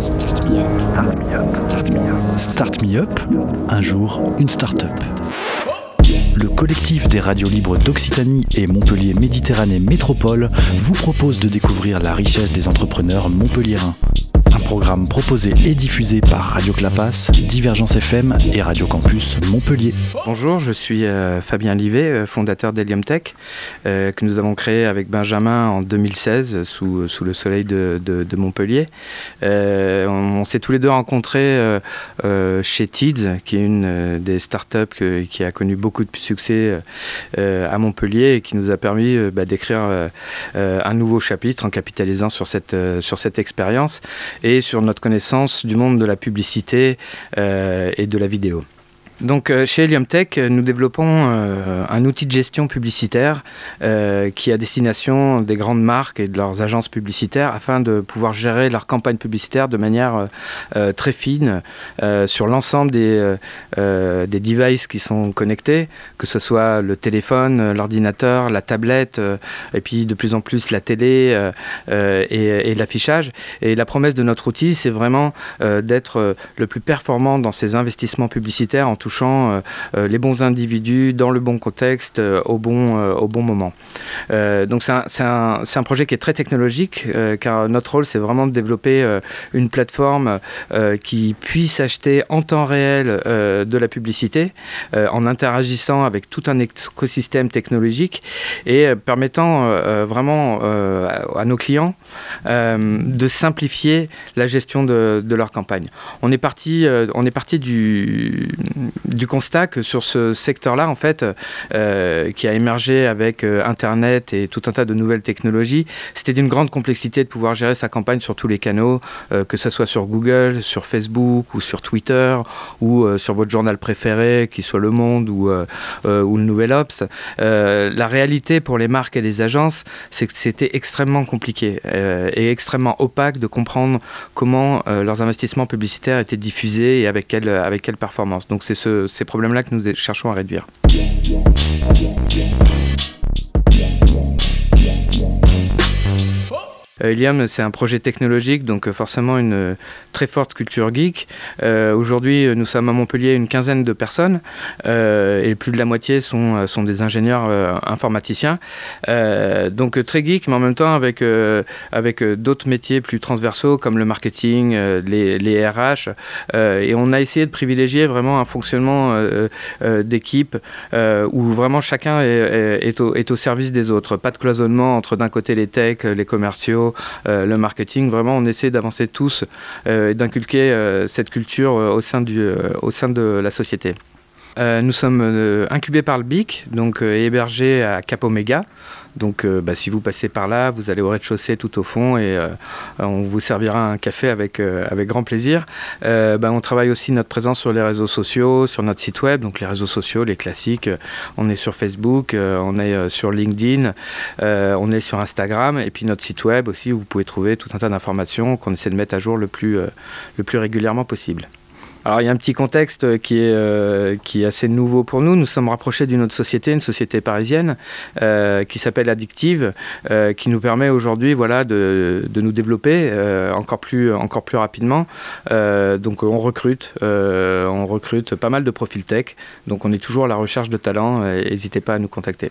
Start me up. Start me up. Start me up. Un jour, une start-up. Le collectif des radios libres d'Occitanie et Montpellier Méditerranée Métropole vous propose de découvrir la richesse des entrepreneurs montpelliérains. Programme proposé et diffusé par Radio Clapas, Divergence FM et Radio Campus Montpellier. Bonjour, je suis euh, Fabien Livet, euh, fondateur d'Helium Tech, euh, que nous avons créé avec Benjamin en 2016 sous, sous le soleil de, Montpellier. On s'est tous les deux rencontrés chez Tids, qui est une des startups qui a connu beaucoup de succès à Montpellier et qui nous a permis bah, d'écrire un nouveau chapitre en capitalisant sur cette, cette expérience sur notre connaissance du monde de la publicité euh, et de la vidéo. Donc euh, chez Helium Tech, euh, nous développons euh, un outil de gestion publicitaire qui est à destination des grandes marques et de leurs agences publicitaires afin de pouvoir gérer leur campagne publicitaire de manière très fine sur l'ensemble des, des devices qui sont connectés, que ce soit le téléphone, l'ordinateur, la tablette, et puis de plus en plus la télé et, et l'affichage. Et la promesse de notre outil, c'est vraiment d'être le plus performant dans ses investissements publicitaires en touchant euh, euh, les bons individus dans le bon contexte euh, au, bon, au bon moment. Donc c'est un, un- un projet qui est très technologique car notre rôle c'est vraiment de développer une plateforme qui puisse acheter en temps réel de la publicité en interagissant avec tout un écosystème technologique et permettant vraiment à, nos clients de simplifier la gestion de, leur campagne. On est parti, on est parti du, du constat que sur ce secteur-là, en fait, euh, qui a émergé avec euh, Internet et tout un tas de nouvelles technologies, c'était d'une grande complexité de pouvoir gérer sa campagne sur tous les canaux, euh, que ce soit sur Google, sur Facebook ou sur Twitter ou sur votre journal préféré, qui soit Le Monde ou, le Nouvel Obs. La réalité pour les marques et les agences, c'est que c'était extrêmement compliqué et extrêmement opaque de comprendre comment leurs investissements publicitaires étaient diffusés et avec quelle, avec quelle performance. Donc c'est ce- ces problèmes-là que nous cherchons à réduire. Iliam, c'est un projet technologique, donc euh, forcément une euh, très forte culture geek. Euh, Aujourd'hui, euh, nous sommes à Montpellier une quinzaine de personnes euh, et plus de la moitié sont, euh, des ingénieurs euh, informaticiens. Euh, donc euh, très geek, mais en même temps avec, euh, euh, d'autres métiers plus transversaux comme le marketing, euh, les, RH. Euh, et on a essayé de privilégier vraiment un fonctionnement euh, euh, d'équipe euh, où vraiment chacun est au, est au service des autres. Pas de cloisonnement entre d'un côté les techs, les commerciaux, euh, le marketing. Vraiment, on essaie d'avancer tous euh, et d'inculquer euh, cette culture au sein de la société. Euh, nous sommes euh, incubés par le BIC, donc euh, hébergés à Cap Omega. Donc, bah, si vous passez par là, vous allez au rez-de-chaussée tout au fond et on vous servira un café avec, avec grand plaisir. Bah, on travaille aussi notre présence sur les réseaux sociaux, sur notre site web, donc les réseaux sociaux, les classiques. On est sur Facebook, on est sur LinkedIn, on est sur Instagram et puis notre site web aussi où vous pouvez trouver tout un tas d'informations qu'on essaie de mettre à jour le plus, le plus régulièrement possible. Alors il y a un petit contexte qui est, euh, qui est assez nouveau pour nous. Nous sommes rapprochés d'une autre société, une société parisienne euh, qui s'appelle Addictive, euh, qui nous permet aujourd'hui voilà, de, nous développer euh, encore, plus, encore plus rapidement. Euh, donc on recrute, euh, on recrute pas mal de profils tech. Donc on est toujours à la recherche de talents. euh, N'hésitez pas à nous contacter.